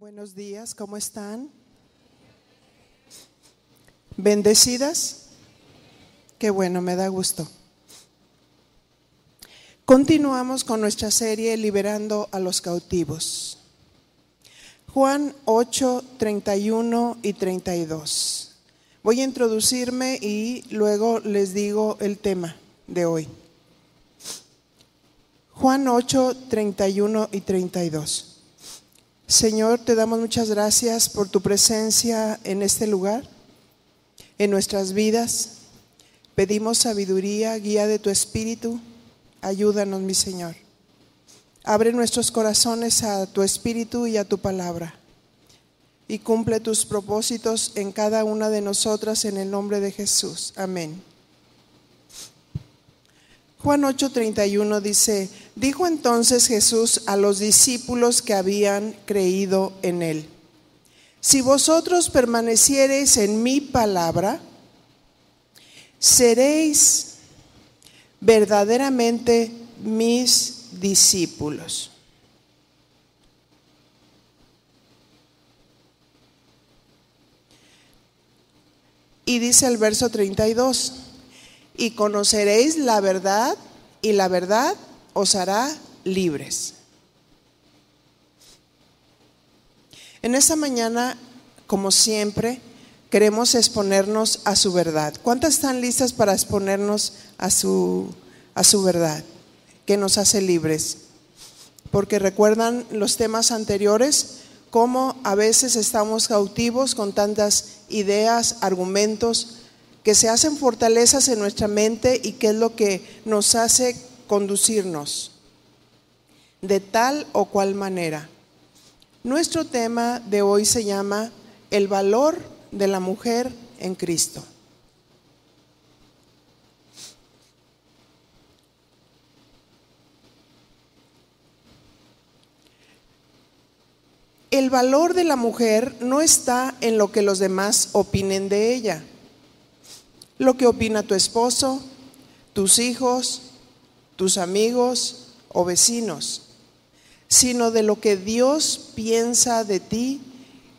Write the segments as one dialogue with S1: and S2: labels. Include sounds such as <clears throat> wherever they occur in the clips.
S1: Buenos días, ¿cómo están? ¿Bendecidas? Qué bueno, me da gusto. Continuamos con nuestra serie Liberando a los cautivos. Juan 8, 31 y 32. Voy a introducirme y luego les digo el tema de hoy. Juan 8, 31 y 32. Señor, te damos muchas gracias por tu presencia en este lugar, en nuestras vidas. Pedimos sabiduría, guía de tu espíritu. Ayúdanos, mi Señor. Abre nuestros corazones a tu espíritu y a tu palabra. Y cumple tus propósitos en cada una de nosotras en el nombre de Jesús. Amén. Juan 8:31 dice, dijo entonces Jesús a los discípulos que habían creído en él, si vosotros permaneciereis en mi palabra, seréis verdaderamente mis discípulos. Y dice el verso 32, y conoceréis la verdad y la verdad os hará libres. En esta mañana, como siempre, queremos exponernos a su verdad. ¿Cuántas están listas para exponernos a su, a su verdad, que nos hace libres? Porque recuerdan los temas anteriores, cómo a veces estamos cautivos con tantas ideas, argumentos, que se hacen fortalezas en nuestra mente y que es lo que nos hace conducirnos de tal o cual manera. Nuestro tema de hoy se llama El valor de la mujer en Cristo. El valor de la mujer no está en lo que los demás opinen de ella lo que opina tu esposo, tus hijos, tus amigos o vecinos, sino de lo que Dios piensa de ti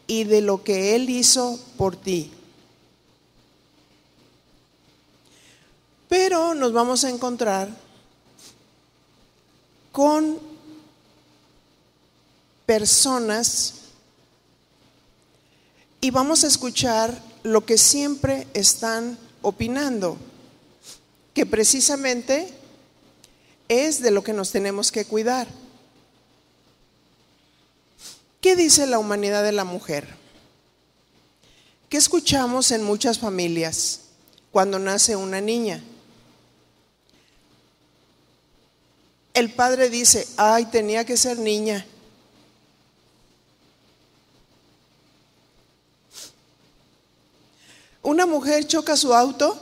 S1: y de lo que Él hizo por ti. Pero nos vamos a encontrar con personas y vamos a escuchar lo que siempre están opinando, que precisamente es de lo que nos tenemos que cuidar. ¿Qué dice la humanidad de la mujer? ¿Qué escuchamos en muchas familias cuando nace una niña? El padre dice, ay, tenía que ser niña. Una mujer choca su auto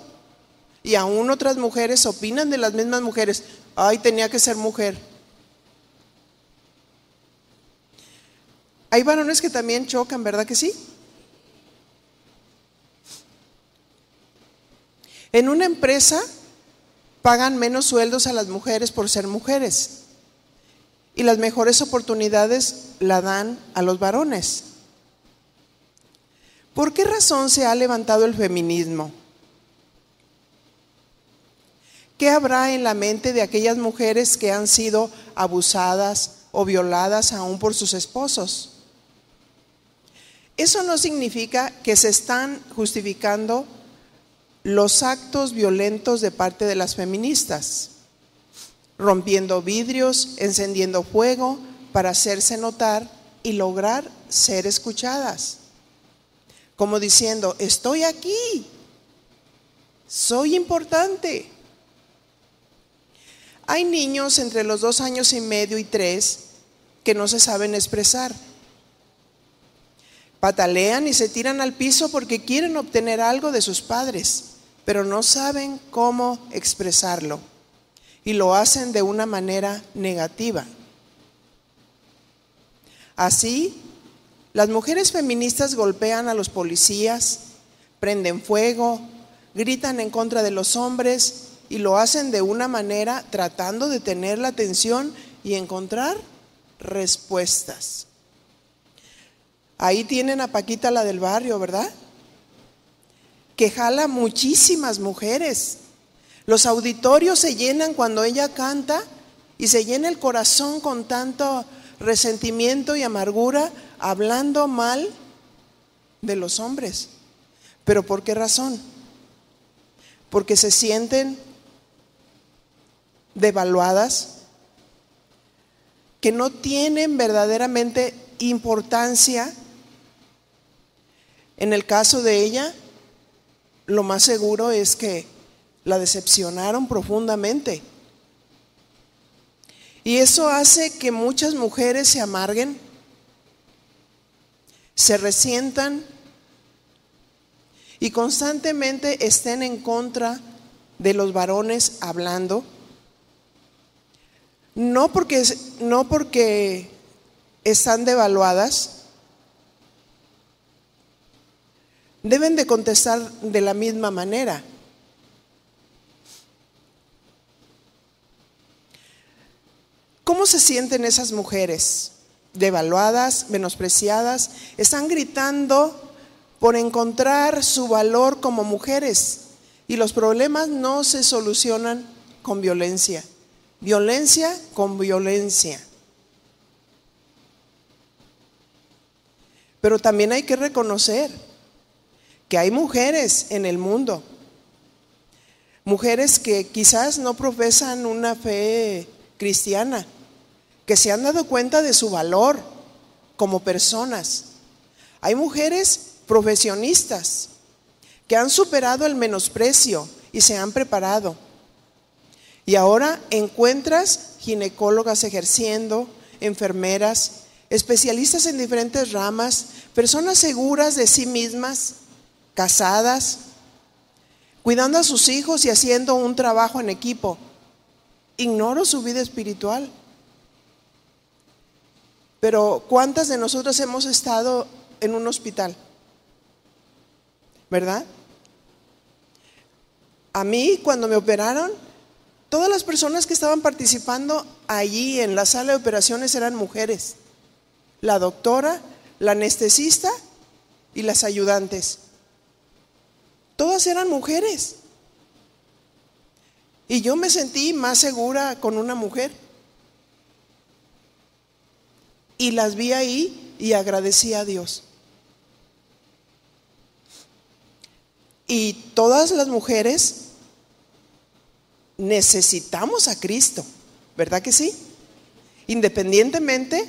S1: y aún otras mujeres opinan de las mismas mujeres, ay, tenía que ser mujer. Hay varones que también chocan, ¿verdad que sí? En una empresa pagan menos sueldos a las mujeres por ser mujeres y las mejores oportunidades la dan a los varones. ¿Por qué razón se ha levantado el feminismo? ¿Qué habrá en la mente de aquellas mujeres que han sido abusadas o violadas aún por sus esposos? Eso no significa que se están justificando los actos violentos de parte de las feministas, rompiendo vidrios, encendiendo fuego para hacerse notar y lograr ser escuchadas como diciendo, estoy aquí, soy importante. Hay niños entre los dos años y medio y tres que no se saben expresar. Patalean y se tiran al piso porque quieren obtener algo de sus padres, pero no saben cómo expresarlo y lo hacen de una manera negativa. Así, las mujeres feministas golpean a los policías, prenden fuego, gritan en contra de los hombres y lo hacen de una manera tratando de tener la atención y encontrar respuestas. Ahí tienen a Paquita la del barrio, ¿verdad? Que jala muchísimas mujeres. Los auditorios se llenan cuando ella canta y se llena el corazón con tanto resentimiento y amargura hablando mal de los hombres. ¿Pero por qué razón? Porque se sienten devaluadas, que no tienen verdaderamente importancia. En el caso de ella, lo más seguro es que la decepcionaron profundamente. Y eso hace que muchas mujeres se amarguen, se resientan y constantemente estén en contra de los varones hablando. No porque, no porque están devaluadas, deben de contestar de la misma manera. ¿Cómo se sienten esas mujeres? Devaluadas, menospreciadas, están gritando por encontrar su valor como mujeres y los problemas no se solucionan con violencia. Violencia con violencia. Pero también hay que reconocer que hay mujeres en el mundo, mujeres que quizás no profesan una fe cristiana, que se han dado cuenta de su valor como personas. Hay mujeres profesionistas que han superado el menosprecio y se han preparado. Y ahora encuentras ginecólogas ejerciendo, enfermeras, especialistas en diferentes ramas, personas seguras de sí mismas, casadas, cuidando a sus hijos y haciendo un trabajo en equipo. Ignoro su vida espiritual. Pero ¿cuántas de nosotros hemos estado en un hospital? ¿Verdad? A mí, cuando me operaron, todas las personas que estaban participando allí en la sala de operaciones eran mujeres. La doctora, la anestesista y las ayudantes. Todas eran mujeres. Y yo me sentí más segura con una mujer y las vi ahí y agradecí a Dios. Y todas las mujeres necesitamos a Cristo, ¿verdad que sí? Independientemente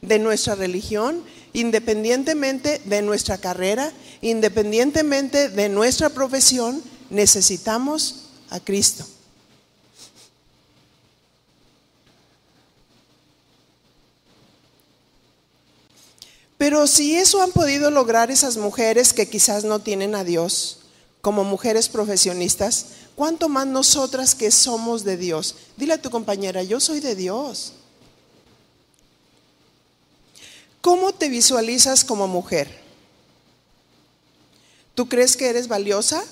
S1: de nuestra religión, independientemente de nuestra carrera, independientemente de nuestra profesión, necesitamos a Cristo. Pero si eso han podido lograr esas mujeres que quizás no tienen a Dios como mujeres profesionistas, ¿cuánto más nosotras que somos de Dios? Dile a tu compañera, yo soy de Dios. ¿Cómo te visualizas como mujer? ¿Tú crees que eres valiosa?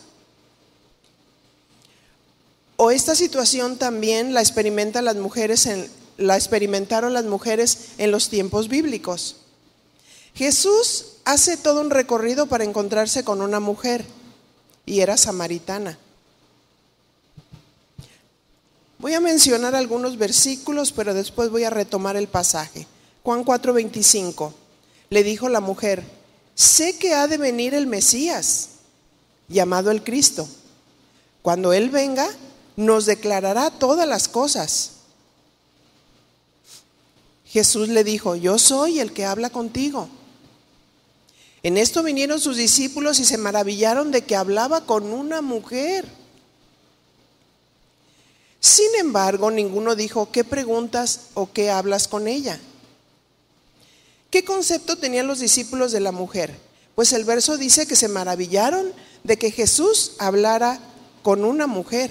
S1: ¿O esta situación también la experimentan las mujeres la experimentaron las mujeres en los tiempos bíblicos? Jesús hace todo un recorrido para encontrarse con una mujer y era samaritana. Voy a mencionar algunos versículos, pero después voy a retomar el pasaje. Juan 4:25. Le dijo la mujer, sé que ha de venir el Mesías, llamado el Cristo. Cuando Él venga, nos declarará todas las cosas. Jesús le dijo, yo soy el que habla contigo. En esto vinieron sus discípulos y se maravillaron de que hablaba con una mujer. Sin embargo, ninguno dijo, ¿qué preguntas o qué hablas con ella? ¿Qué concepto tenían los discípulos de la mujer? Pues el verso dice que se maravillaron de que Jesús hablara con una mujer.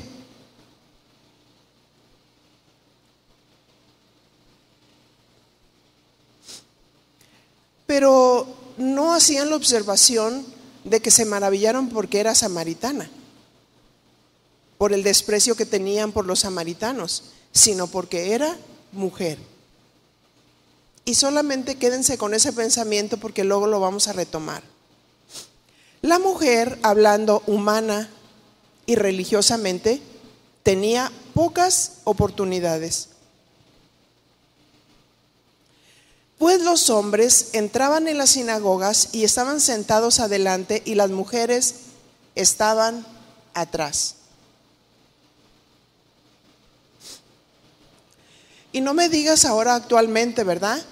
S1: Pero no hacían la observación de que se maravillaron porque era samaritana, por el desprecio que tenían por los samaritanos, sino porque era mujer. Y solamente quédense con ese pensamiento porque luego lo vamos a retomar. La mujer, hablando humana y religiosamente, tenía pocas oportunidades. Pues los hombres entraban en las sinagogas y estaban sentados adelante y las mujeres estaban atrás. Y no me digas ahora actualmente, ¿verdad?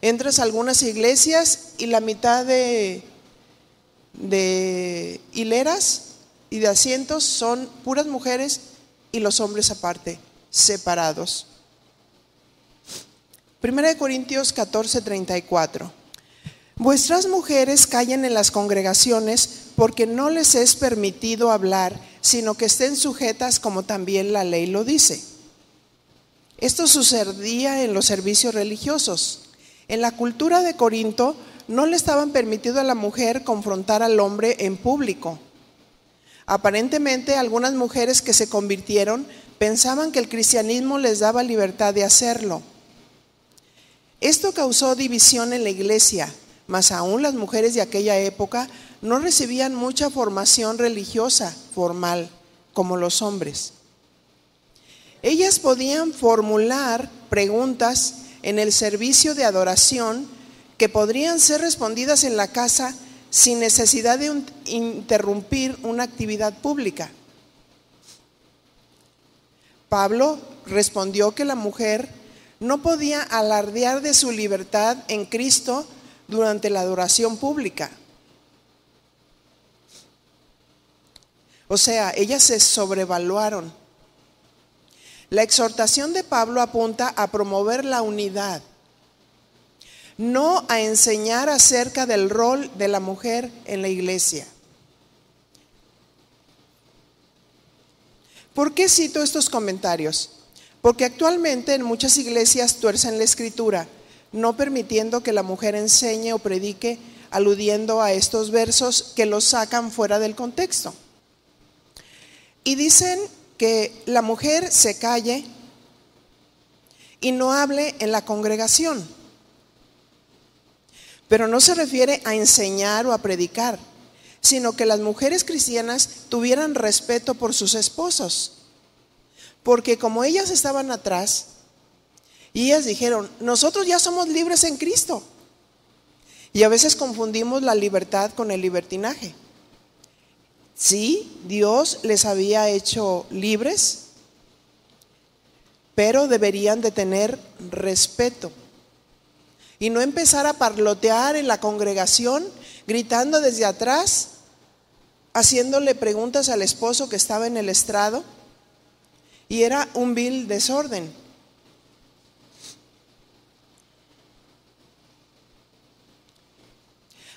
S1: Entras a algunas iglesias y la mitad de, de hileras y de asientos son puras mujeres y los hombres aparte, separados. Primera de Corintios 14, 34. Vuestras mujeres callen en las congregaciones porque no les es permitido hablar, sino que estén sujetas como también la ley lo dice. Esto sucedía en los servicios religiosos. En la cultura de Corinto no le estaban permitido a la mujer confrontar al hombre en público. Aparentemente algunas mujeres que se convirtieron pensaban que el cristianismo les daba libertad de hacerlo. Esto causó división en la iglesia, mas aún las mujeres de aquella época no recibían mucha formación religiosa formal como los hombres. Ellas podían formular preguntas en el servicio de adoración que podrían ser respondidas en la casa sin necesidad de interrumpir una actividad pública. Pablo respondió que la mujer no podía alardear de su libertad en Cristo durante la adoración pública. O sea, ellas se sobrevaluaron. La exhortación de Pablo apunta a promover la unidad, no a enseñar acerca del rol de la mujer en la iglesia. ¿Por qué cito estos comentarios? Porque actualmente en muchas iglesias tuercen la escritura, no permitiendo que la mujer enseñe o predique aludiendo a estos versos que los sacan fuera del contexto. Y dicen que la mujer se calle y no hable en la congregación. Pero no se refiere a enseñar o a predicar, sino que las mujeres cristianas tuvieran respeto por sus esposos. Porque como ellas estaban atrás, y ellas dijeron, nosotros ya somos libres en Cristo. Y a veces confundimos la libertad con el libertinaje. Sí, Dios les había hecho libres, pero deberían de tener respeto y no empezar a parlotear en la congregación, gritando desde atrás, haciéndole preguntas al esposo que estaba en el estrado, y era un vil desorden.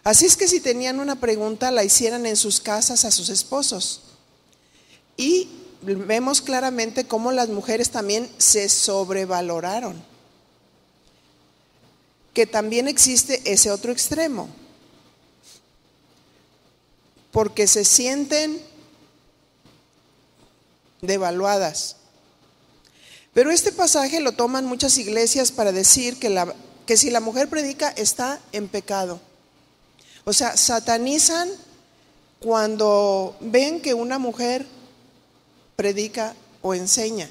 S1: Así es que si tenían una pregunta, la hicieran en sus casas a sus esposos. Y vemos claramente cómo las mujeres también se sobrevaloraron. Que también existe ese otro extremo. Porque se sienten devaluadas. Pero este pasaje lo toman muchas iglesias para decir que, si la mujer predica está en pecado. O sea, satanizan cuando ven que una mujer predica o enseña.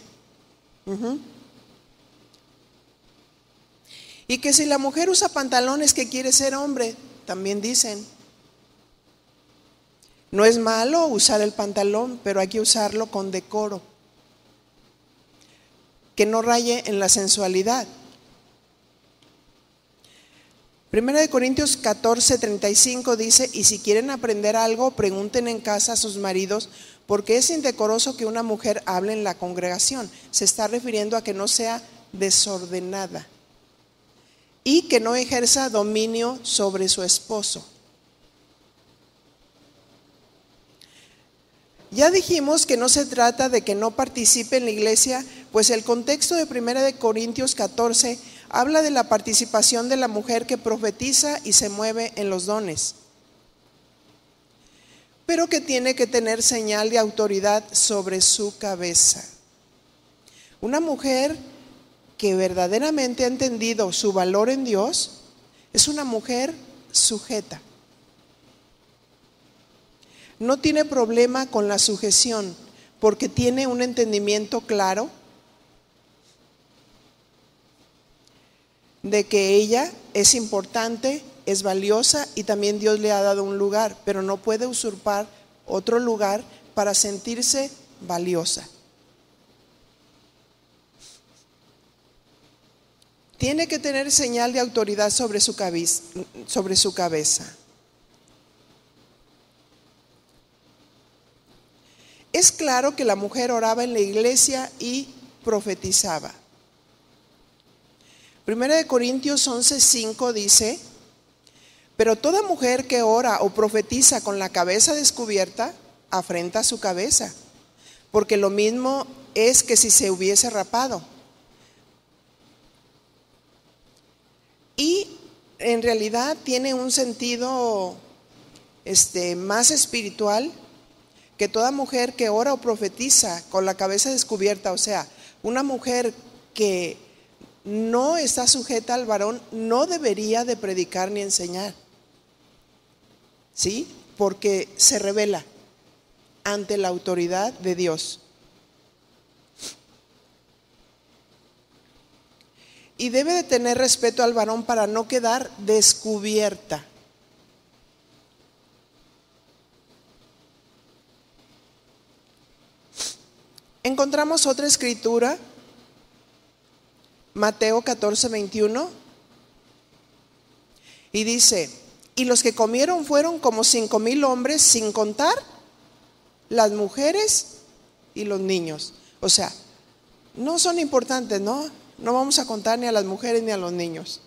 S1: Y que si la mujer usa pantalones que quiere ser hombre, también dicen. No es malo usar el pantalón, pero hay que usarlo con decoro. Que no raye en la sensualidad. Primera de Corintios 14, 35 dice, y si quieren aprender algo, pregunten en casa a sus maridos, porque es indecoroso que una mujer hable en la congregación. Se está refiriendo a que no sea desordenada y que no ejerza dominio sobre su esposo. Ya dijimos que no se trata de que no participe en la iglesia, pues el contexto de Primera de Corintios 14 habla de la participación de la mujer que profetiza y se mueve en los dones, pero que tiene que tener señal de autoridad sobre su cabeza. Una mujer que verdaderamente ha entendido su valor en Dios es una mujer sujeta. No tiene problema con la sujeción porque tiene un entendimiento claro de que ella es importante, es valiosa y también Dios le ha dado un lugar, pero no puede usurpar otro lugar para sentirse valiosa. Tiene que tener señal de autoridad sobre su cabeza. Es claro que la mujer oraba en la iglesia y profetizaba. Primera de Corintios 11:5 dice, pero toda mujer que ora o profetiza con la cabeza descubierta, afrenta su cabeza, porque lo mismo es que si se hubiese rapado. Y en realidad tiene un sentido este, más espiritual que toda mujer que ora o profetiza con la cabeza descubierta, o sea, una mujer que no está sujeta al varón, no debería de predicar ni enseñar. ¿Sí? Porque se revela ante la autoridad de Dios. Y debe de tener respeto al varón para no quedar descubierta. Encontramos otra escritura Mateo 14, 21. Y dice, y los que comieron fueron como cinco mil hombres, sin contar las mujeres y los niños. O sea, no son importantes, ¿no? No vamos a contar ni a las mujeres ni a los niños.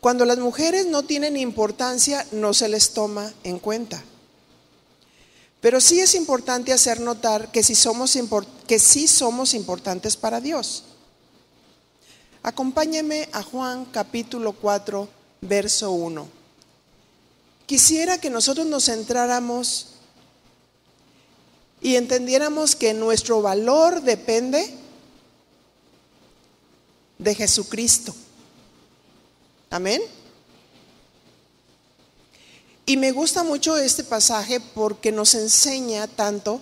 S1: Cuando las mujeres no tienen importancia, no se les toma en cuenta. Pero sí es importante hacer notar que sí somos, que sí somos importantes para Dios. Acompáñeme a Juan capítulo 4, verso 1. Quisiera que nosotros nos centráramos y entendiéramos que nuestro valor depende de Jesucristo. Amén. Y me gusta mucho este pasaje porque nos enseña tanto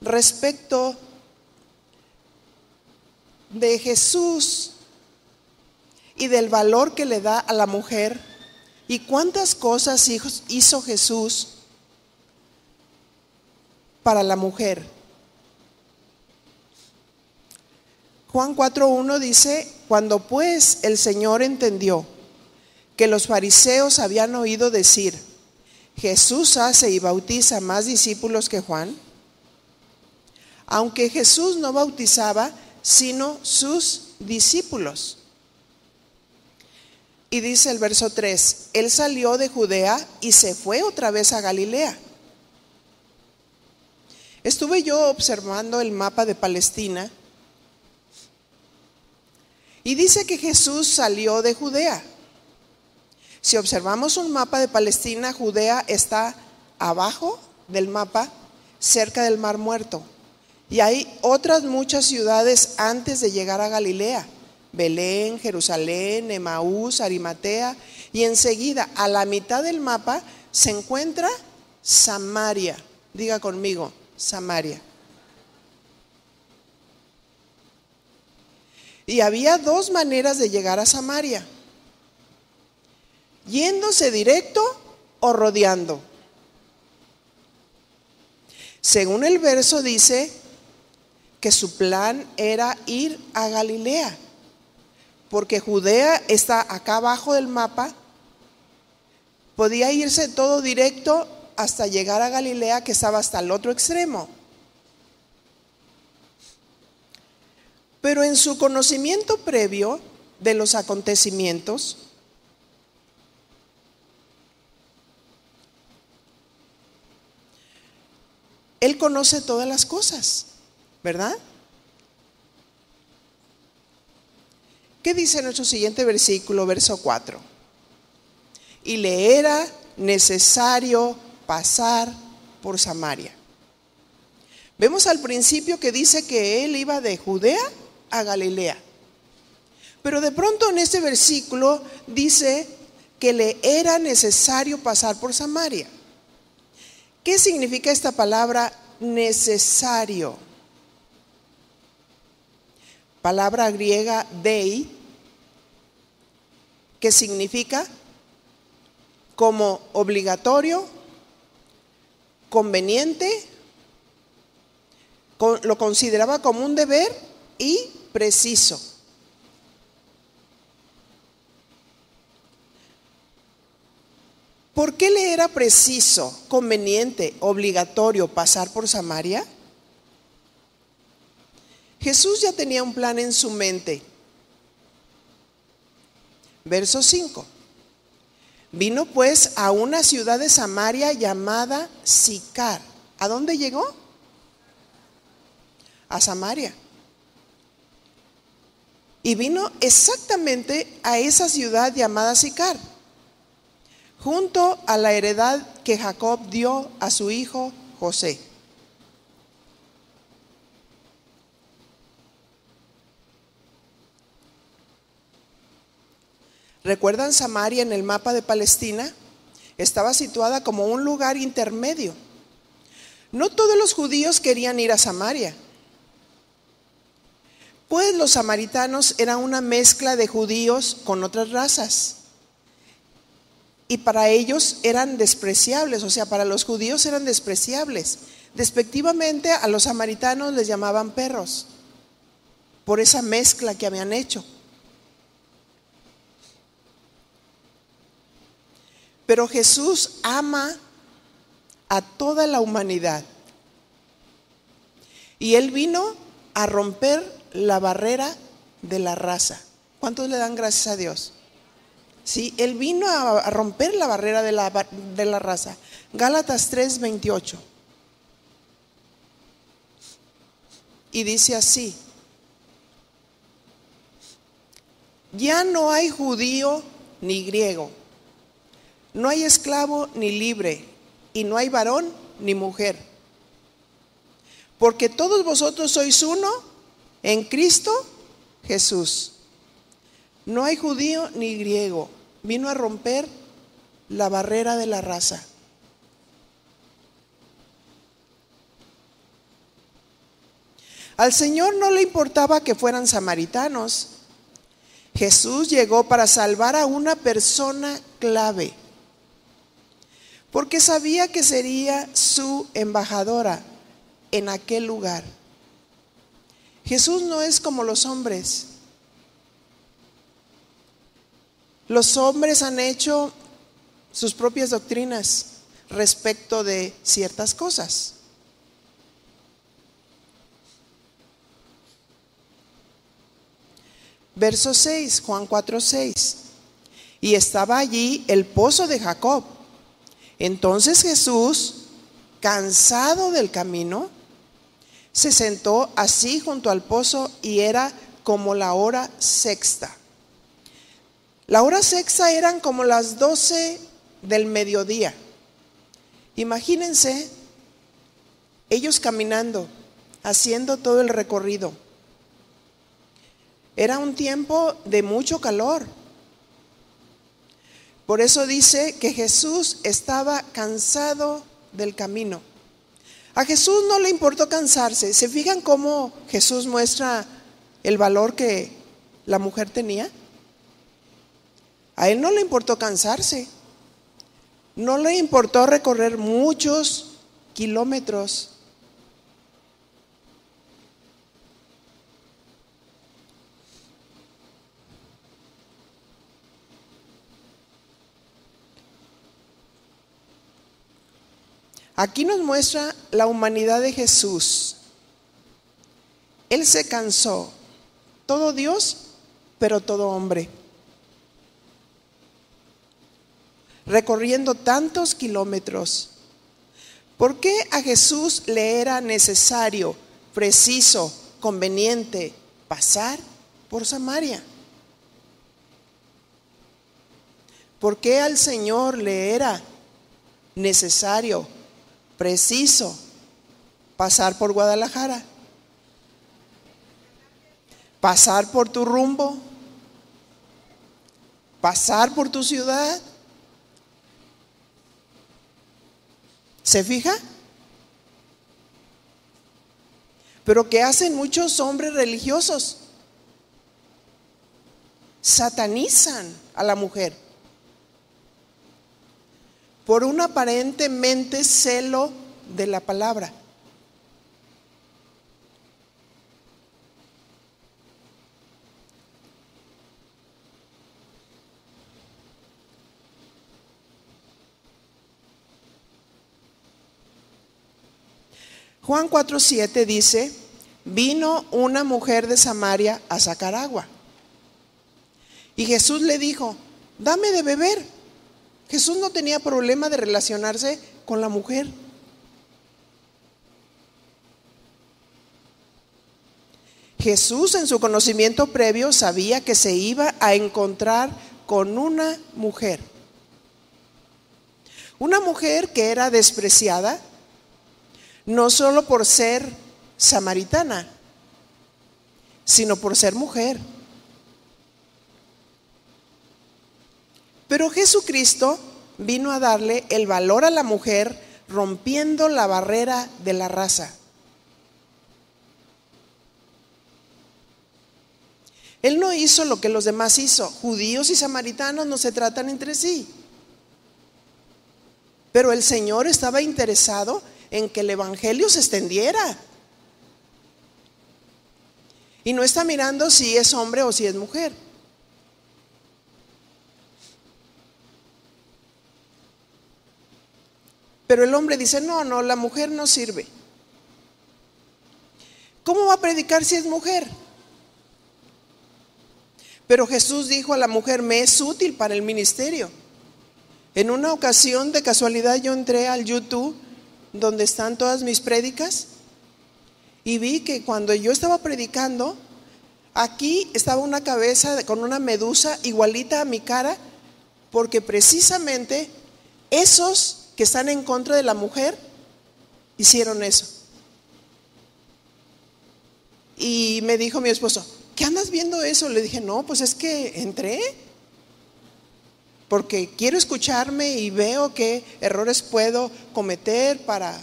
S1: respecto de Jesús y del valor que le da a la mujer y cuántas cosas hizo Jesús para la mujer. Juan 4.1 dice, cuando pues el Señor entendió que los fariseos habían oído decir, Jesús hace y bautiza más discípulos que Juan, aunque Jesús no bautizaba, sino sus discípulos. Y dice el verso 3, Él salió de Judea y se fue otra vez a Galilea. Estuve yo observando el mapa de Palestina y dice que Jesús salió de Judea. Si observamos un mapa de Palestina, Judea está abajo del mapa, cerca del Mar Muerto. Y hay otras muchas ciudades antes de llegar a Galilea. Belén, Jerusalén, Emaús, Arimatea. Y enseguida, a la mitad del mapa, se encuentra Samaria. Diga conmigo, Samaria. Y había dos maneras de llegar a Samaria yéndose directo o rodeando. Según el verso dice que su plan era ir a Galilea, porque Judea está acá abajo del mapa, podía irse todo directo hasta llegar a Galilea, que estaba hasta el otro extremo. Pero en su conocimiento previo de los acontecimientos, Él conoce todas las cosas, ¿verdad? ¿Qué dice nuestro siguiente versículo, verso 4? Y le era necesario pasar por Samaria. Vemos al principio que dice que él iba de Judea a Galilea. Pero de pronto en este versículo dice que le era necesario pasar por Samaria. ¿Qué significa esta palabra necesario? Palabra griega dei, que significa como obligatorio, conveniente, lo consideraba como un deber y preciso. ¿Por qué le era preciso, conveniente, obligatorio pasar por Samaria? Jesús ya tenía un plan en su mente. Verso 5. Vino pues a una ciudad de Samaria llamada Sicar. ¿A dónde llegó? A Samaria. Y vino exactamente a esa ciudad llamada Sicar, junto a la heredad que Jacob dio a su hijo José. ¿Recuerdan Samaria en el mapa de Palestina? Estaba situada como un lugar intermedio. No todos los judíos querían ir a Samaria, pues los samaritanos eran una mezcla de judíos con otras razas. Y para ellos eran despreciables, o sea, para los judíos eran despreciables. Despectivamente a los samaritanos les llamaban perros, por esa mezcla que habían hecho. Pero Jesús ama a toda la humanidad. Y Él vino a romper la barrera de la raza. ¿Cuántos le dan gracias a Dios? Sí, Él vino a, romper la barrera de la, de la raza. Gálatas 3, 28. Y dice así, ya no hay judío ni griego no hay esclavo ni libre, y no hay varón ni mujer. Porque todos vosotros sois uno en Cristo Jesús. No hay judío ni griego. Vino a romper la barrera de la raza. Al Señor no le importaba que fueran samaritanos. Jesús llegó para salvar a una persona clave porque sabía que sería su embajadora en aquel lugar. Jesús no es como los hombres. Los hombres han hecho sus propias doctrinas respecto de ciertas cosas. Verso 6, Juan 4, 6. Y estaba allí el pozo de Jacob entonces Jesús, cansado del camino, se sentó así junto al pozo y era como la hora sexta. La hora sexta eran como las doce del mediodía. Imagínense ellos caminando, haciendo todo el recorrido. Era un tiempo de mucho calor. Por eso dice que Jesús estaba cansado del camino. A Jesús no le importó cansarse. ¿Se fijan cómo Jesús muestra el valor que la mujer tenía? A él no le importó cansarse. No le importó recorrer muchos kilómetros Aquí nos muestra la humanidad de Jesús. Él se cansó, todo Dios, pero todo hombre. Recorriendo tantos kilómetros. ¿Por qué a Jesús le era necesario, preciso, conveniente pasar por Samaria? ¿Por qué al Señor le era necesario preciso pasar por Guadalajara, pasar por tu rumbo, pasar por tu ciudad. ¿Se fija? Pero ¿qué hacen muchos hombres religiosos? Satanizan a la mujer por un aparentemente celo de la palabra. Juan 4:7 dice, vino una mujer de Samaria a sacar agua. Y Jesús le dijo, dame de beber. Jesús no tenía problema de relacionarse con la mujer. Jesús en su conocimiento previo sabía que se iba a encontrar con una mujer. Una mujer que era despreciada, no solo por ser samaritana, sino por ser mujer. Pero Jesucristo vino a darle el valor a la mujer rompiendo la barrera de la raza. Él no hizo lo que los demás hizo. Judíos y samaritanos no se tratan entre sí. Pero el Señor estaba interesado en que el Evangelio se extendiera. Y no está mirando si es hombre o si es mujer. Pero el hombre dice, no, no, la mujer no sirve. ¿Cómo va a predicar si es mujer? Pero Jesús dijo a la mujer, me es útil para el ministerio. En una ocasión, de casualidad, yo entré al YouTube donde están todas mis prédicas y vi que cuando yo estaba predicando, aquí estaba una cabeza con una medusa igualita a mi cara, porque precisamente esos que están en contra de la mujer hicieron eso. Y me dijo mi esposo, ¿qué andas viendo eso? Le dije, no, pues es que entré porque quiero escucharme y veo qué errores puedo cometer para...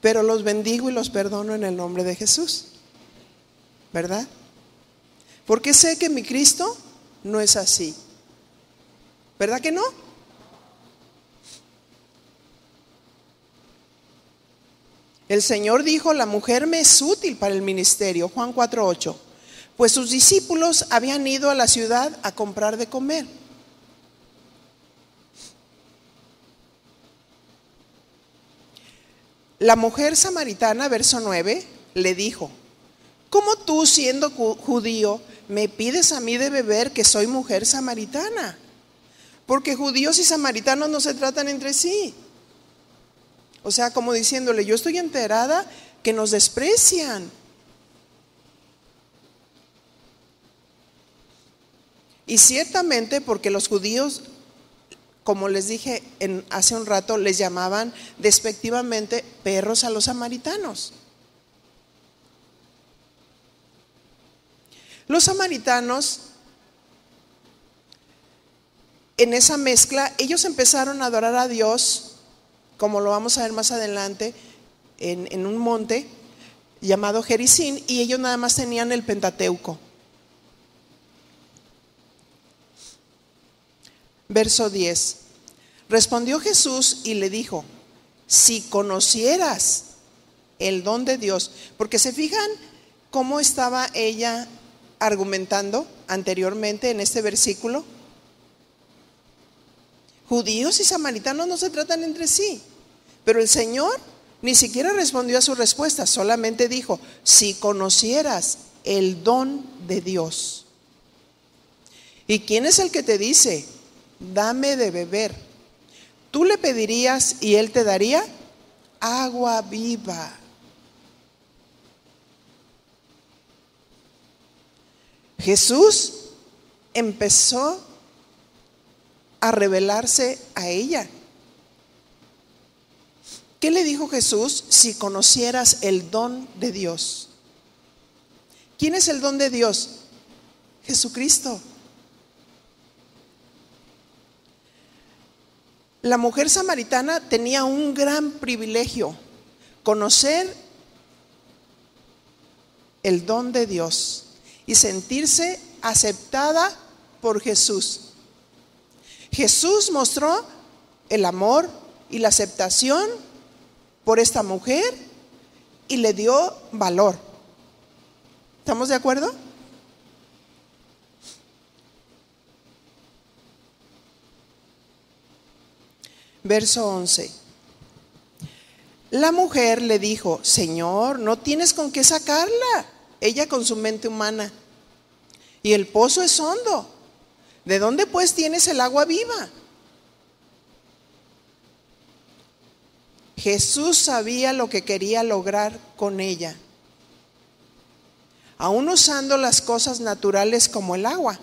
S1: Pero los bendigo y los perdono en el nombre de Jesús. ¿Verdad? Porque sé que mi Cristo no es así. ¿Verdad que no? El Señor dijo, la mujer me es útil para el ministerio, Juan 4.8 pues sus discípulos habían ido a la ciudad a comprar de comer. La mujer samaritana, verso 9, le dijo, ¿cómo tú siendo judío me pides a mí de beber que soy mujer samaritana? Porque judíos y samaritanos no se tratan entre sí. O sea, como diciéndole, yo estoy enterada que nos desprecian. Y ciertamente porque los judíos, como les dije hace un rato, les llamaban despectivamente perros a los samaritanos. Los samaritanos, en esa mezcla, ellos empezaron a adorar a Dios, como lo vamos a ver más adelante, en, en un monte llamado Jericín, y ellos nada más tenían el Pentateuco. Verso 10. Respondió Jesús y le dijo, si conocieras el don de Dios, porque se fijan cómo estaba ella argumentando anteriormente en este versículo. Judíos y samaritanos no se tratan entre sí, pero el Señor ni siquiera respondió a su respuesta, solamente dijo, si conocieras el don de Dios. ¿Y quién es el que te dice? Dame de beber. Tú le pedirías y él te daría agua viva. Jesús empezó a revelarse a ella. ¿Qué le dijo Jesús si conocieras el don de Dios? ¿Quién es el don de Dios? Jesucristo. La mujer samaritana tenía un gran privilegio, conocer el don de Dios y sentirse aceptada por Jesús. Jesús mostró el amor y la aceptación por esta mujer y le dio valor. ¿Estamos de acuerdo? Verso 11. La mujer le dijo, Señor, no tienes con qué sacarla, ella con su mente humana. Y el pozo es hondo. ¿De dónde pues tienes el agua viva? Jesús sabía lo que quería lograr con ella, aún usando las cosas naturales como el agua,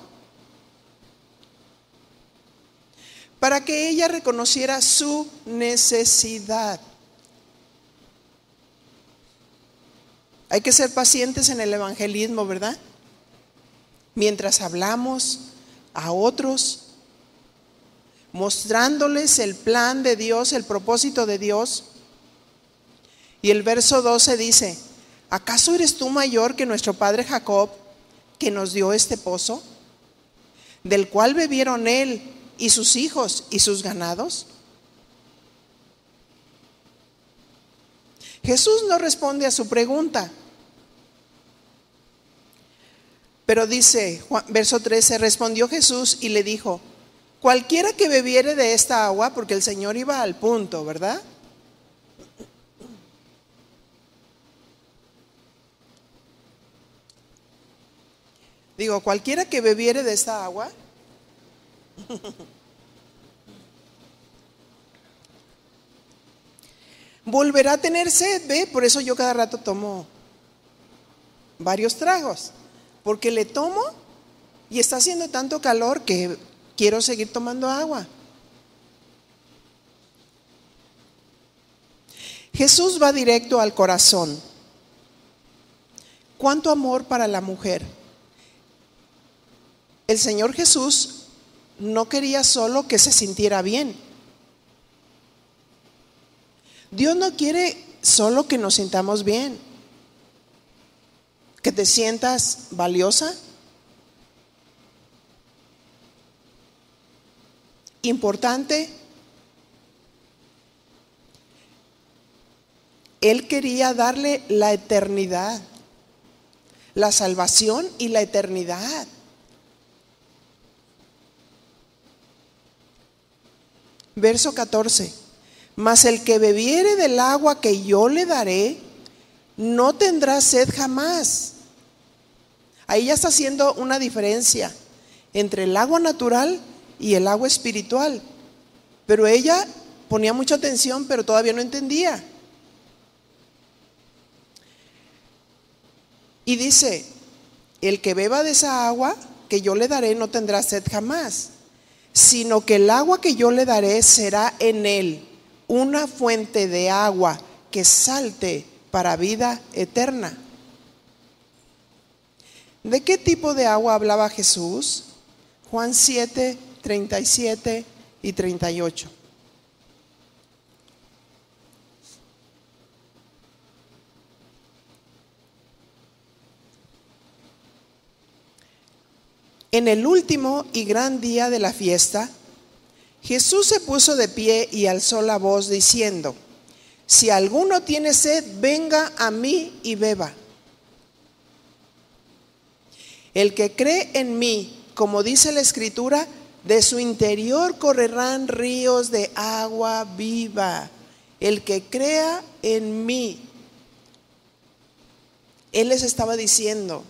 S1: para que ella reconociera su necesidad. Hay que ser pacientes en el evangelismo, ¿verdad? Mientras hablamos a otros, mostrándoles el plan de Dios, el propósito de Dios. Y el verso 12 dice, ¿acaso eres tú mayor que nuestro padre Jacob, que nos dio este pozo, del cual bebieron él y sus hijos y sus ganados? Jesús no responde a su pregunta, pero dice, verso 13, respondió Jesús y le dijo, Cualquiera que bebiere de esta agua, porque el Señor iba al punto, ¿verdad? Digo, cualquiera que bebiere de esta agua, <laughs> volverá a tener sed, ¿ve? Por eso yo cada rato tomo varios tragos, porque le tomo y está haciendo tanto calor que quiero seguir tomando agua. Jesús va directo al corazón. ¿Cuánto amor para la mujer? El Señor Jesús no quería solo que se sintiera bien. Dios no quiere solo que nos sintamos bien, que te sientas valiosa, importante. Él quería darle la eternidad, la salvación y la eternidad. Verso 14. Mas el que bebiere del agua que yo le daré, no tendrá sed jamás. Ahí ya está haciendo una diferencia entre el agua natural y el agua espiritual. Pero ella ponía mucha atención, pero todavía no entendía. Y dice, el que beba de esa agua que yo le daré no tendrá sed jamás, sino que el agua que yo le daré será en él una fuente de agua que salte para vida eterna. ¿De qué tipo de agua hablaba Jesús? Juan 7, 37 y 38. En el último y gran día de la fiesta, Jesús se puso de pie y alzó la voz diciendo, si alguno tiene sed, venga a mí y beba. El que cree en mí, como dice la escritura, de su interior correrán ríos de agua viva. El que crea en mí. Él les estaba diciendo.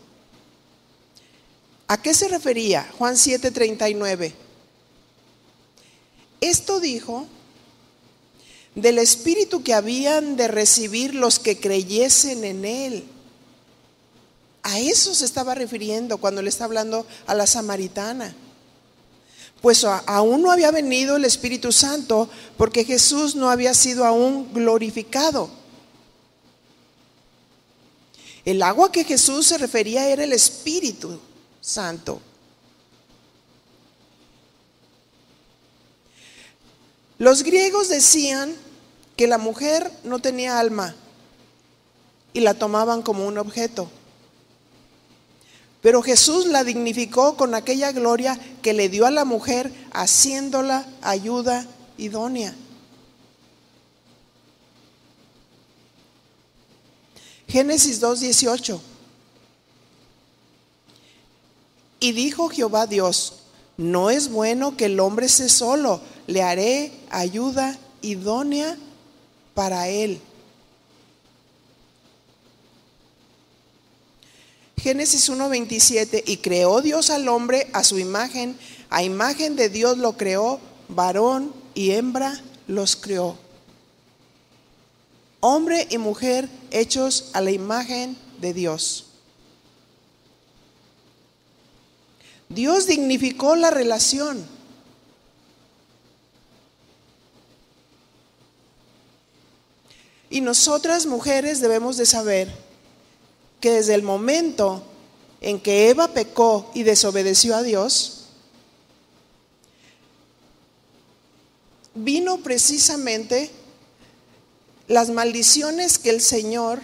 S1: ¿A qué se refería? Juan 7:39. Esto dijo del espíritu que habían de recibir los que creyesen en él. A eso se estaba refiriendo cuando le está hablando a la samaritana. pues aún no había venido el Espíritu Santo porque Jesús no había sido aún glorificado. El agua que Jesús se refería era el Espíritu Santo. Los griegos decían que la mujer no tenía alma y la tomaban como un objeto. Pero Jesús la dignificó con aquella gloria que le dio a la mujer, haciéndola ayuda idónea. Génesis 2.18. Y dijo Jehová Dios, no es bueno que el hombre esté solo, le haré ayuda idónea para él. Génesis 1:27, y creó Dios al hombre a su imagen, a imagen de Dios lo creó, varón y hembra los creó. Hombre y mujer hechos a la imagen de Dios. Dios dignificó la relación. Y nosotras mujeres debemos de saber que desde el momento en que Eva pecó y desobedeció a Dios, vino precisamente las maldiciones que el Señor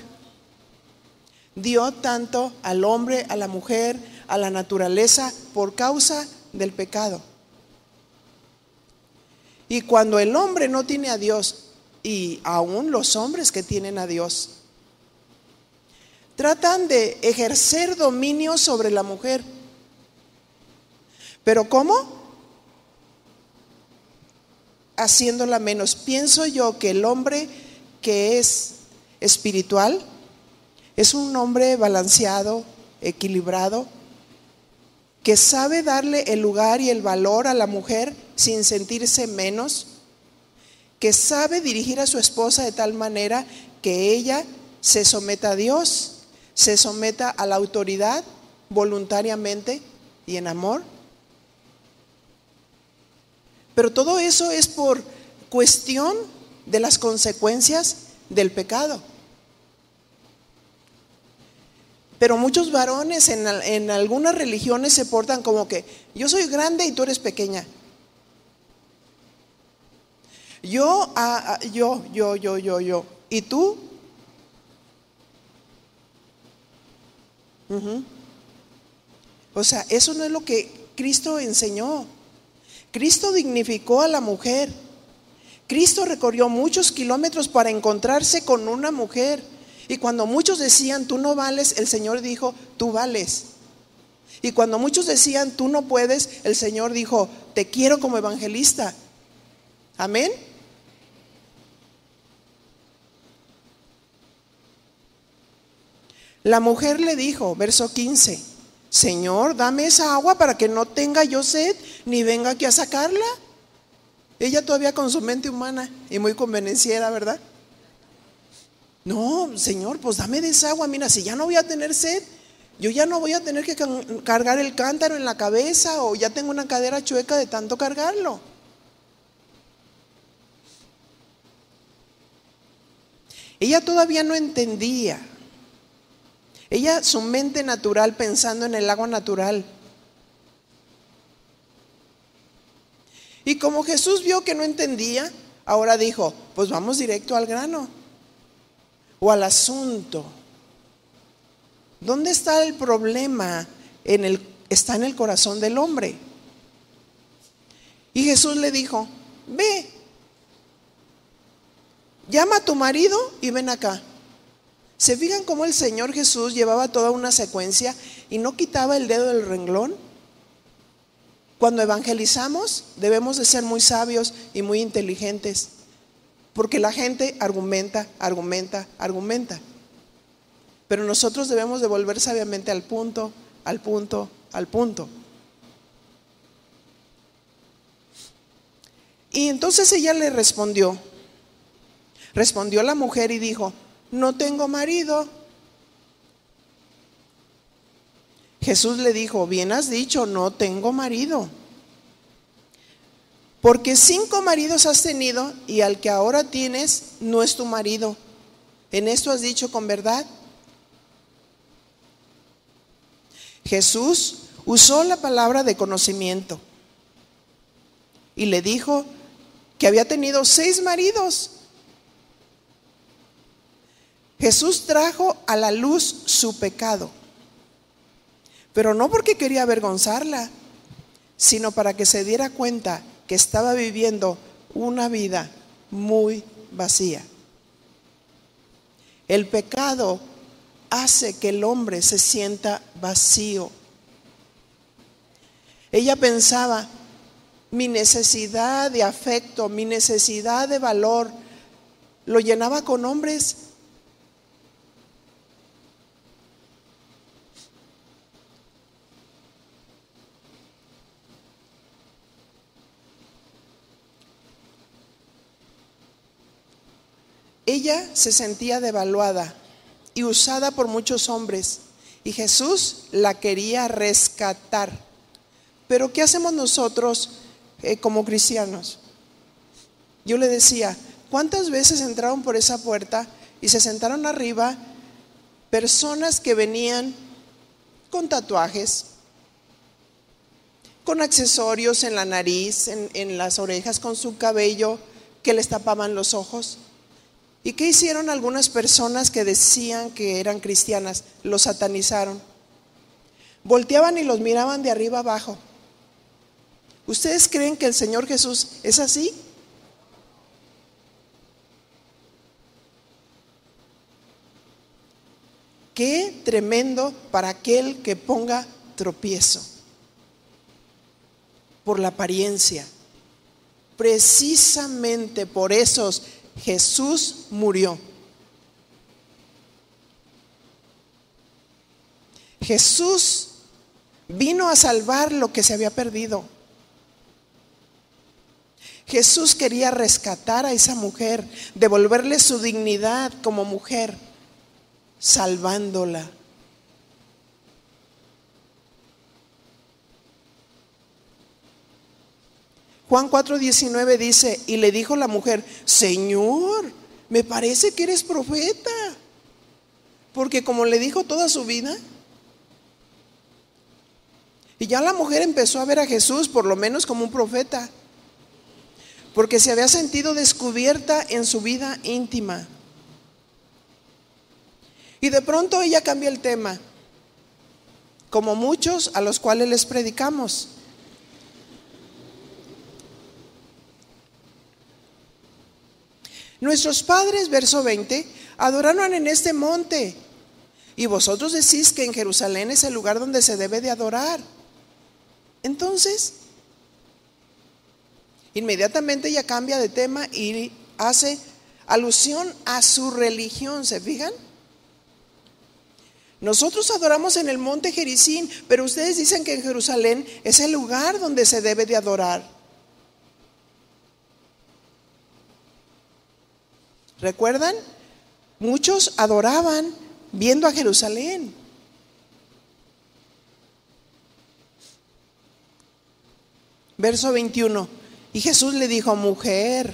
S1: dio tanto al hombre, a la mujer, a la naturaleza por causa del pecado. Y cuando el hombre no tiene a Dios, y aún los hombres que tienen a Dios, tratan de ejercer dominio sobre la mujer. ¿Pero cómo? Haciéndola menos. Pienso yo que el hombre que es espiritual es un hombre balanceado, equilibrado, que sabe darle el lugar y el valor a la mujer sin sentirse menos, que sabe dirigir a su esposa de tal manera que ella se someta a Dios se someta a la autoridad voluntariamente y en amor. Pero todo eso es por cuestión de las consecuencias del pecado. Pero muchos varones en, algunas religiones se portan como que yo soy grande y tú eres pequeña. Yo, ah, ah, yo, yo, yo, yo, yo. Y tú O sea, eso no es lo que Cristo enseñó. Cristo dignificó a la mujer. Cristo recorrió muchos kilómetros para encontrarse con una mujer. Y cuando muchos decían, tú no vales, el Señor dijo, tú vales. Y cuando muchos decían, tú no puedes, el Señor dijo, te quiero como evangelista. Amén. La mujer le dijo, verso 15, Señor, dame esa agua para que no tenga yo sed ni venga aquí a sacarla. Ella todavía con su mente humana y muy convenenciera, ¿verdad? No, Señor, pues dame de esa agua. Mira, si ya no voy a tener sed, yo ya no voy a tener que cargar el cántaro en la cabeza o ya tengo una cadera chueca de tanto cargarlo. Ella todavía no entendía ella, su mente natural pensando en el agua natural. Y como Jesús vio que no entendía, ahora dijo, pues vamos directo al grano o al asunto. ¿Dónde está el problema? En el, está en el corazón del hombre. Y Jesús le dijo, ve, llama a tu marido y ven acá. ¿Se fijan cómo el Señor Jesús llevaba toda una secuencia y no quitaba el dedo del renglón? Cuando evangelizamos debemos de ser muy sabios y muy inteligentes, porque la gente argumenta, argumenta, argumenta. Pero nosotros debemos de volver sabiamente al punto, al punto, al punto. Y entonces ella le respondió, respondió la mujer y dijo, no tengo marido. Jesús le dijo, bien has dicho, no tengo marido. Porque cinco maridos has tenido y al que ahora tienes no es tu marido. ¿En esto has dicho con verdad? Jesús usó la palabra de conocimiento y le dijo que había tenido seis maridos. Jesús trajo a la luz su pecado, pero no porque quería avergonzarla, sino para que se diera cuenta que estaba viviendo una vida muy vacía. El pecado hace que el hombre se sienta vacío. Ella pensaba, mi necesidad de afecto, mi necesidad de valor, lo llenaba con hombres. Ella se sentía devaluada y usada por muchos hombres y Jesús la quería rescatar. Pero ¿qué hacemos nosotros eh, como cristianos? Yo le decía, ¿cuántas veces entraron por esa puerta y se sentaron arriba personas que venían con tatuajes, con accesorios en la nariz, en, en las orejas, con su cabello que les tapaban los ojos? ¿Y qué hicieron algunas personas que decían que eran cristianas? Los satanizaron. Volteaban y los miraban de arriba abajo. ¿Ustedes creen que el Señor Jesús es así? Qué tremendo para aquel que ponga tropiezo por la apariencia. Precisamente por esos Jesús murió. Jesús vino a salvar lo que se había perdido. Jesús quería rescatar a esa mujer, devolverle su dignidad como mujer, salvándola. Juan 4:19 dice, y le dijo la mujer, Señor, me parece que eres profeta. Porque como le dijo toda su vida, y ya la mujer empezó a ver a Jesús por lo menos como un profeta, porque se había sentido descubierta en su vida íntima. Y de pronto ella cambia el tema, como muchos a los cuales les predicamos. Nuestros padres, verso 20, adoraron en este monte. Y vosotros decís que en Jerusalén es el lugar donde se debe de adorar. Entonces, inmediatamente ella cambia de tema y hace alusión a su religión, ¿se fijan? Nosotros adoramos en el monte Jericín, pero ustedes dicen que en Jerusalén es el lugar donde se debe de adorar. ¿Recuerdan? Muchos adoraban viendo a Jerusalén. Verso 21. Y Jesús le dijo, mujer,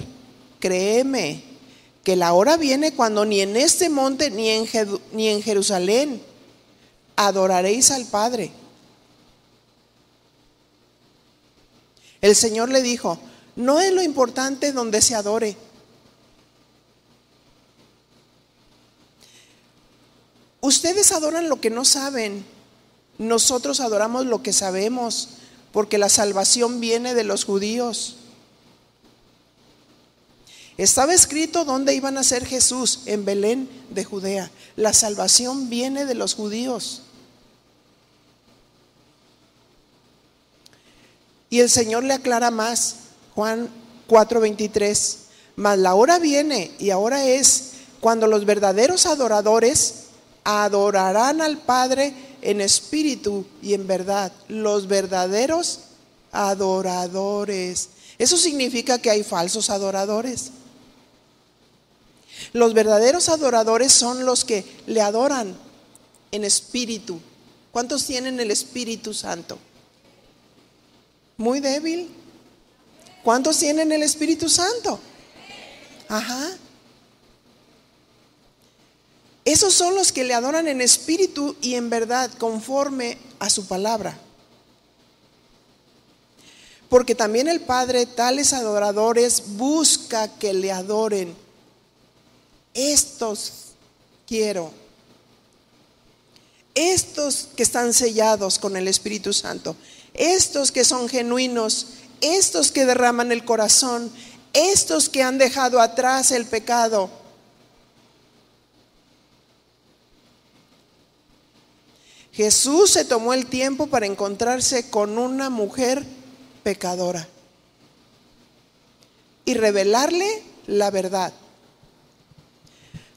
S1: créeme que la hora viene cuando ni en este monte ni en, Jerusalén adoraréis al Padre. El Señor le dijo, no es lo importante donde se adore Ustedes adoran lo que no saben, nosotros adoramos lo que sabemos, porque la salvación viene de los judíos. Estaba escrito dónde iban a ser Jesús, en Belén de Judea. La salvación viene de los judíos. Y el Señor le aclara más, Juan 4:23, mas la hora viene y ahora es cuando los verdaderos adoradores adorarán al Padre en espíritu y en verdad. Los verdaderos adoradores. Eso significa que hay falsos adoradores. Los verdaderos adoradores son los que le adoran en espíritu. ¿Cuántos tienen el Espíritu Santo? Muy débil. ¿Cuántos tienen el Espíritu Santo? Ajá. Esos son los que le adoran en espíritu y en verdad, conforme a su palabra. Porque también el Padre, tales adoradores, busca que le adoren. Estos quiero. Estos que están sellados con el Espíritu Santo. Estos que son genuinos. Estos que derraman el corazón. Estos que han dejado atrás el pecado Jesús se tomó el tiempo para encontrarse con una mujer pecadora y revelarle la verdad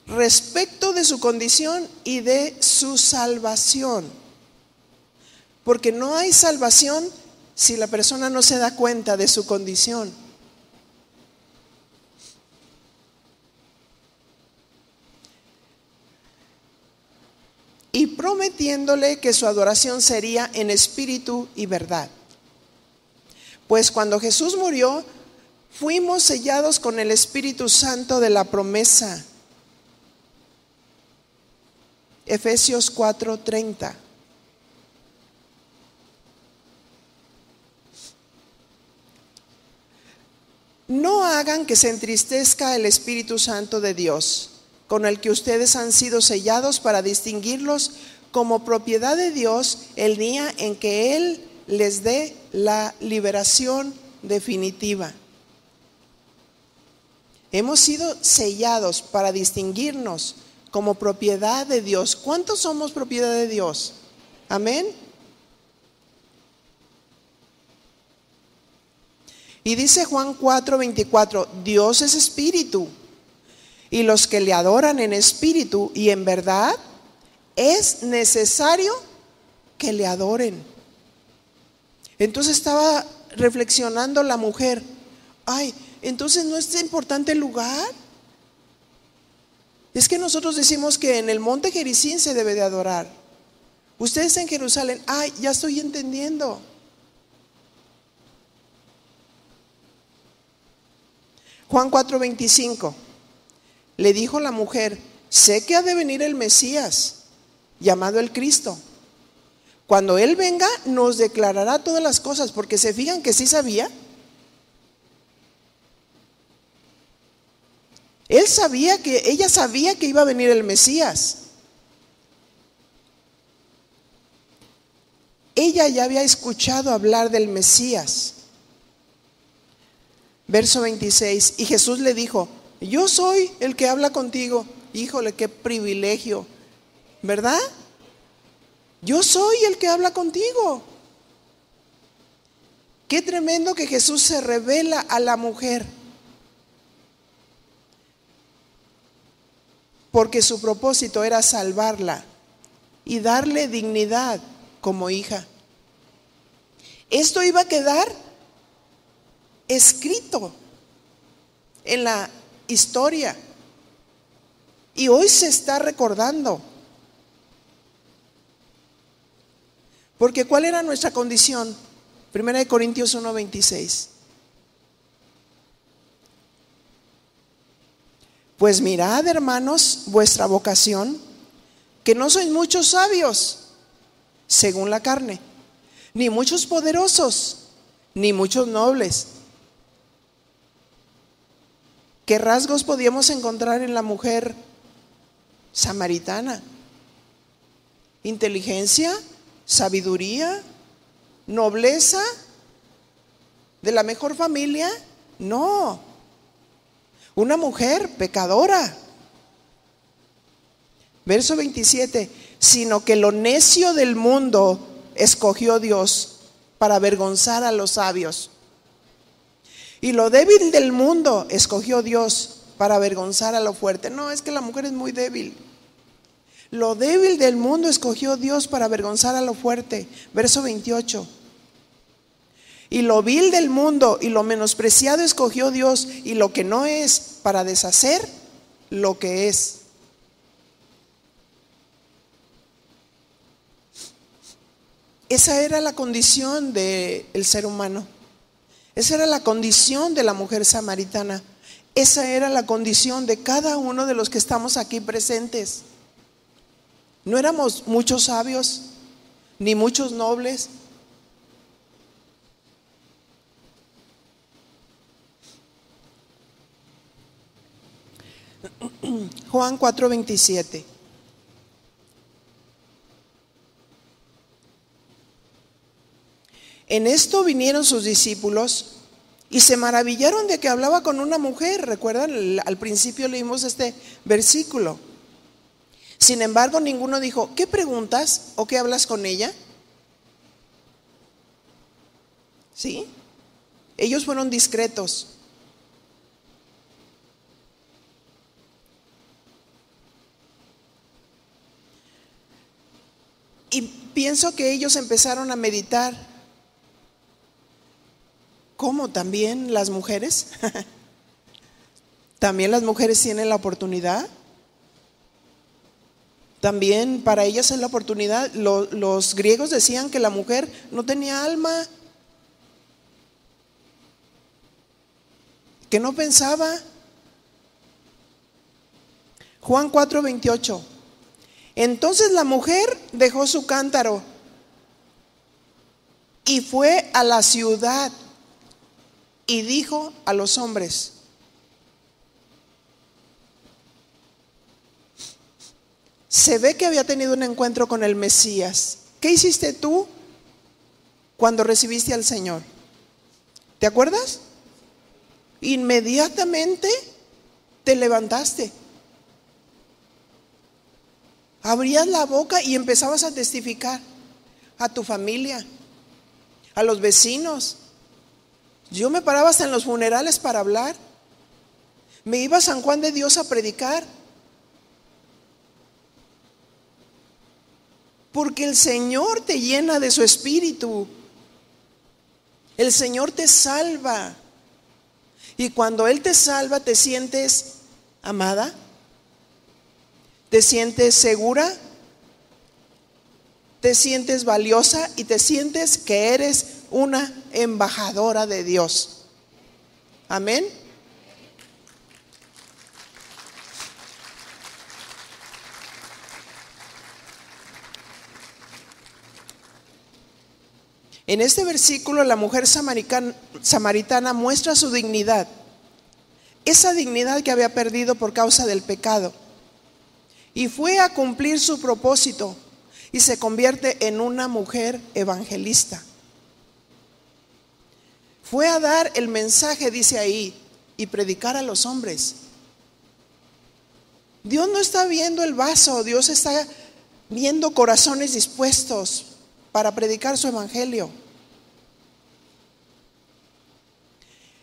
S1: respecto de su condición y de su salvación. Porque no hay salvación si la persona no se da cuenta de su condición. y prometiéndole que su adoración sería en espíritu y verdad. Pues cuando Jesús murió, fuimos sellados con el Espíritu Santo de la promesa. Efesios 4:30. No hagan que se entristezca el Espíritu Santo de Dios con el que ustedes han sido sellados para distinguirlos como propiedad de Dios el día en que Él les dé la liberación definitiva. Hemos sido sellados para distinguirnos como propiedad de Dios. ¿Cuántos somos propiedad de Dios? Amén. Y dice Juan 4:24, Dios es espíritu y los que le adoran en espíritu y en verdad, es necesario que le adoren. Entonces estaba reflexionando la mujer, ay, entonces no es importante el lugar. Es que nosotros decimos que en el monte Jericín se debe de adorar. Ustedes en Jerusalén, ay, ya estoy entendiendo. Juan 4:25. Le dijo la mujer, sé que ha de venir el Mesías, llamado el Cristo. Cuando Él venga, nos declarará todas las cosas, porque se fijan que sí sabía. Él sabía que, ella sabía que iba a venir el Mesías. Ella ya había escuchado hablar del Mesías. Verso 26, y Jesús le dijo, yo soy el que habla contigo. Híjole, qué privilegio, ¿verdad? Yo soy el que habla contigo. Qué tremendo que Jesús se revela a la mujer. Porque su propósito era salvarla y darle dignidad como hija. Esto iba a quedar escrito en la historia. Y hoy se está recordando. Porque ¿cuál era nuestra condición? Primera de Corintios 1:26. Pues mirad, hermanos, vuestra vocación, que no sois muchos sabios, según la carne, ni muchos poderosos, ni muchos nobles ¿Qué rasgos podíamos encontrar en la mujer samaritana? ¿Inteligencia? ¿Sabiduría? ¿Nobleza? ¿De la mejor familia? No. Una mujer pecadora. Verso 27, sino que lo necio del mundo escogió Dios para avergonzar a los sabios. Y lo débil del mundo escogió Dios para avergonzar a lo fuerte. No, es que la mujer es muy débil. Lo débil del mundo escogió Dios para avergonzar a lo fuerte. Verso 28. Y lo vil del mundo y lo menospreciado escogió Dios y lo que no es para deshacer lo que es. Esa era la condición del ser humano. Esa era la condición de la mujer samaritana. Esa era la condición de cada uno de los que estamos aquí presentes. No éramos muchos sabios, ni muchos nobles. <clears throat> Juan 4:27. En esto vinieron sus discípulos y se maravillaron de que hablaba con una mujer. Recuerdan, al principio leímos este versículo. Sin embargo, ninguno dijo, ¿qué preguntas o qué hablas con ella? ¿Sí? Ellos fueron discretos. Y pienso que ellos empezaron a meditar ¿Cómo? ¿También las mujeres? <laughs> ¿También las mujeres tienen la oportunidad? También para ellas es la oportunidad. Los, griegos decían que la mujer no tenía alma, que no pensaba. Juan 4:28. Entonces la mujer dejó su cántaro y fue a la ciudad y dijo a los hombres, se ve que había tenido un encuentro con el Mesías. ¿Qué hiciste tú cuando recibiste al Señor? ¿Te acuerdas? Inmediatamente te levantaste. Abrías la boca y empezabas a testificar a tu familia, a los vecinos, yo me paraba hasta en los funerales para hablar. Me iba a San Juan de Dios a predicar. Porque el Señor te llena de su espíritu. El Señor te salva. Y cuando Él te salva, te sientes amada. Te sientes segura. Te sientes valiosa y te sientes que eres una embajadora de Dios. Amén. En este versículo la mujer samaritana muestra su dignidad, esa dignidad que había perdido por causa del pecado, y fue a cumplir su propósito y se convierte en una mujer evangelista. Fue a dar el mensaje, dice ahí, y predicar a los hombres. Dios no está viendo el vaso, Dios está viendo corazones dispuestos para predicar su evangelio.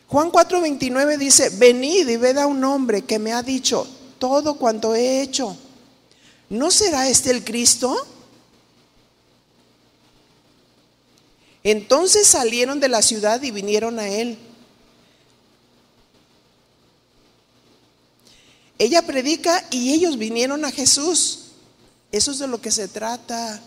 S1: Juan 4:29 dice, venid y ved a un hombre que me ha dicho todo cuanto he hecho. ¿No será este el Cristo? Entonces salieron de la ciudad y vinieron a él. Ella predica y ellos vinieron a Jesús. Eso es de lo que se trata.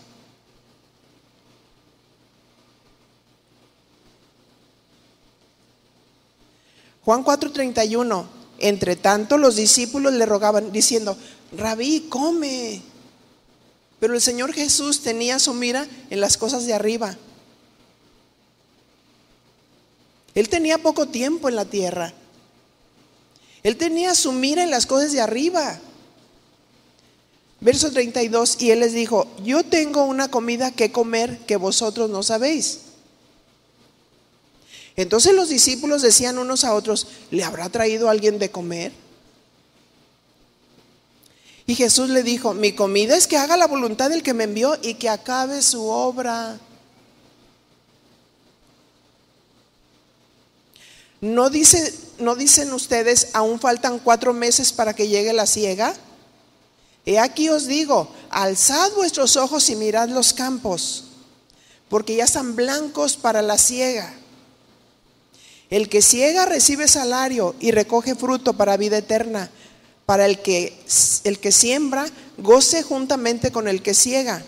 S1: Juan 4:31. Entre tanto los discípulos le rogaban diciendo, Rabí, come. Pero el Señor Jesús tenía su mira en las cosas de arriba. Él tenía poco tiempo en la tierra. Él tenía su mira en las cosas de arriba. Verso 32, y él les dijo, yo tengo una comida que comer que vosotros no sabéis. Entonces los discípulos decían unos a otros, ¿le habrá traído alguien de comer? Y Jesús le dijo, mi comida es que haga la voluntad del que me envió y que acabe su obra. ¿No, dice, ¿No dicen ustedes, aún faltan cuatro meses para que llegue la ciega? He aquí os digo, alzad vuestros ojos y mirad los campos, porque ya están blancos para la ciega. El que ciega recibe salario y recoge fruto para vida eterna, para el que, el que siembra goce juntamente con el que ciega.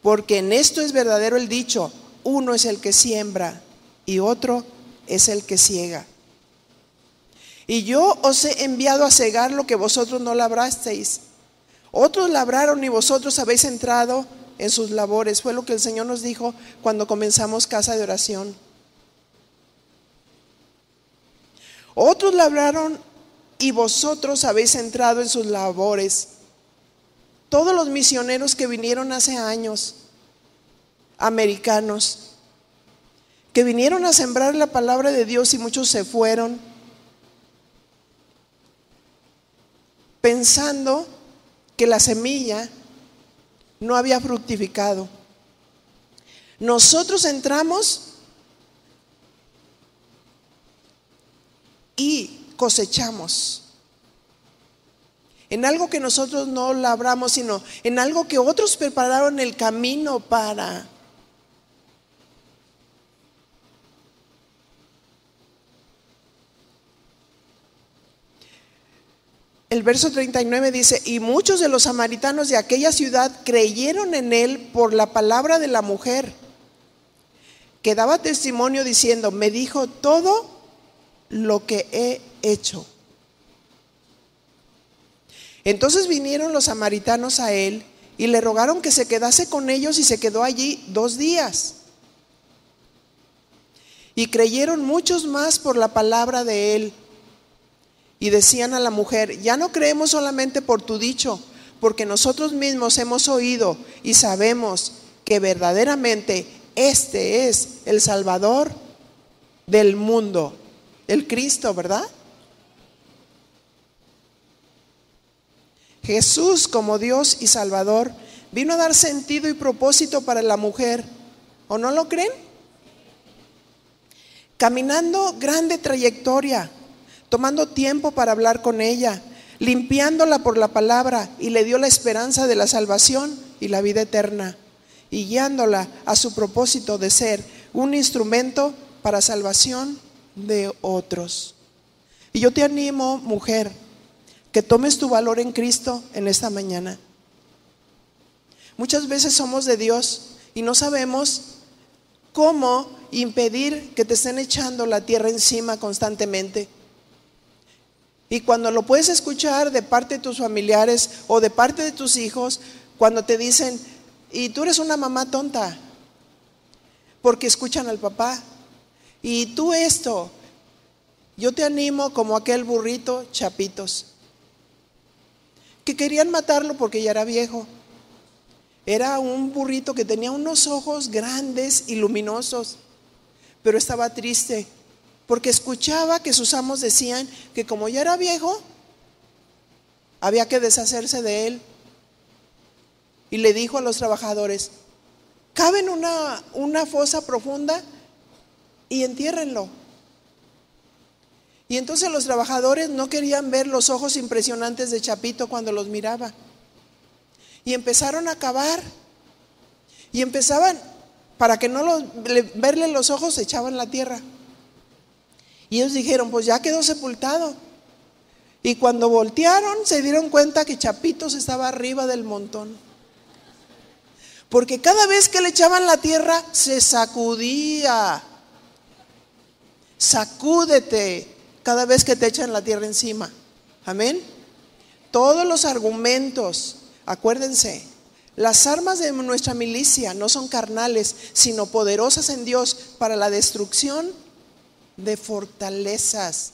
S1: Porque en esto es verdadero el dicho, uno es el que siembra y otro es el que ciega. Y yo os he enviado a cegar lo que vosotros no labrasteis. Otros labraron y vosotros habéis entrado en sus labores. Fue lo que el Señor nos dijo cuando comenzamos casa de oración. Otros labraron y vosotros habéis entrado en sus labores. Todos los misioneros que vinieron hace años, americanos, que vinieron a sembrar la palabra de Dios y muchos se fueron pensando que la semilla no había fructificado. Nosotros entramos y cosechamos. En algo que nosotros no labramos, sino en algo que otros prepararon el camino para. El verso 39 dice, y muchos de los samaritanos de aquella ciudad creyeron en él por la palabra de la mujer, que daba testimonio diciendo, me dijo todo lo que he hecho. Entonces vinieron los samaritanos a él y le rogaron que se quedase con ellos y se quedó allí dos días. Y creyeron muchos más por la palabra de él y decían a la mujer, ya no creemos solamente por tu dicho, porque nosotros mismos hemos oído y sabemos que verdaderamente este es el Salvador del mundo, el Cristo, ¿verdad? Jesús como Dios y Salvador vino a dar sentido y propósito para la mujer. ¿O no lo creen? Caminando grande trayectoria, tomando tiempo para hablar con ella, limpiándola por la palabra y le dio la esperanza de la salvación y la vida eterna, y guiándola a su propósito de ser un instrumento para salvación de otros. Y yo te animo, mujer, que tomes tu valor en Cristo en esta mañana. Muchas veces somos de Dios y no sabemos cómo impedir que te estén echando la tierra encima constantemente. Y cuando lo puedes escuchar de parte de tus familiares o de parte de tus hijos, cuando te dicen, y tú eres una mamá tonta, porque escuchan al papá, y tú esto, yo te animo como aquel burrito chapitos, que querían matarlo porque ya era viejo. Era un burrito que tenía unos ojos grandes y luminosos, pero estaba triste porque escuchaba que sus amos decían que como ya era viejo, había que deshacerse de él. Y le dijo a los trabajadores, caben una, una fosa profunda y entiérrenlo. Y entonces los trabajadores no querían ver los ojos impresionantes de Chapito cuando los miraba. Y empezaron a cavar. Y empezaban, para que no los, verle los ojos, echaban la tierra. Y ellos dijeron, pues ya quedó sepultado. Y cuando voltearon se dieron cuenta que Chapitos estaba arriba del montón. Porque cada vez que le echaban la tierra se sacudía. Sacúdete cada vez que te echan la tierra encima. Amén. Todos los argumentos, acuérdense, las armas de nuestra milicia no son carnales, sino poderosas en Dios para la destrucción de fortalezas.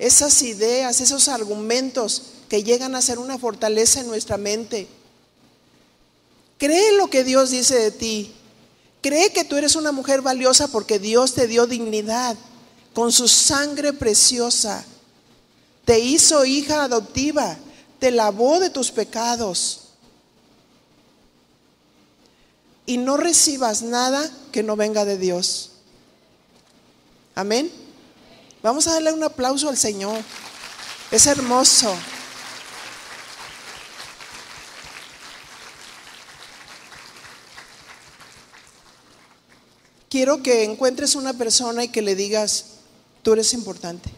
S1: Esas ideas, esos argumentos que llegan a ser una fortaleza en nuestra mente. Cree lo que Dios dice de ti. Cree que tú eres una mujer valiosa porque Dios te dio dignidad con su sangre preciosa. Te hizo hija adoptiva. Te lavó de tus pecados. Y no recibas nada que no venga de Dios. Amén. Vamos a darle un aplauso al Señor. Es hermoso. Quiero que encuentres una persona y que le digas, tú eres importante,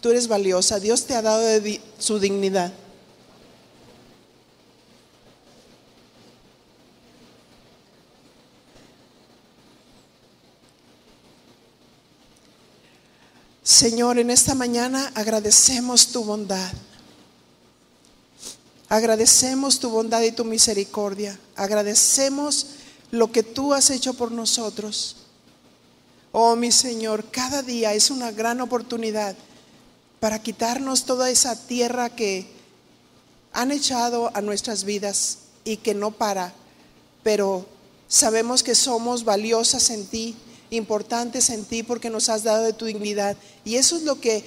S1: tú eres valiosa, Dios te ha dado su dignidad. Señor, en esta mañana agradecemos tu bondad. Agradecemos tu bondad y tu misericordia. Agradecemos lo que tú has hecho por nosotros. Oh mi Señor, cada día es una gran oportunidad para quitarnos toda esa tierra que han echado a nuestras vidas y que no para, pero sabemos que somos valiosas en ti, importantes en ti porque nos has dado de tu dignidad. Y eso es lo que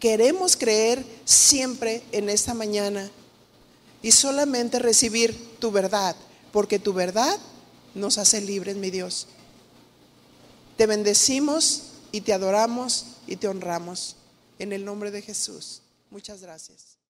S1: queremos creer siempre en esta mañana y solamente recibir tu verdad, porque tu verdad nos hace libres, mi Dios. Te bendecimos y te adoramos y te honramos. En el nombre de Jesús. Muchas gracias.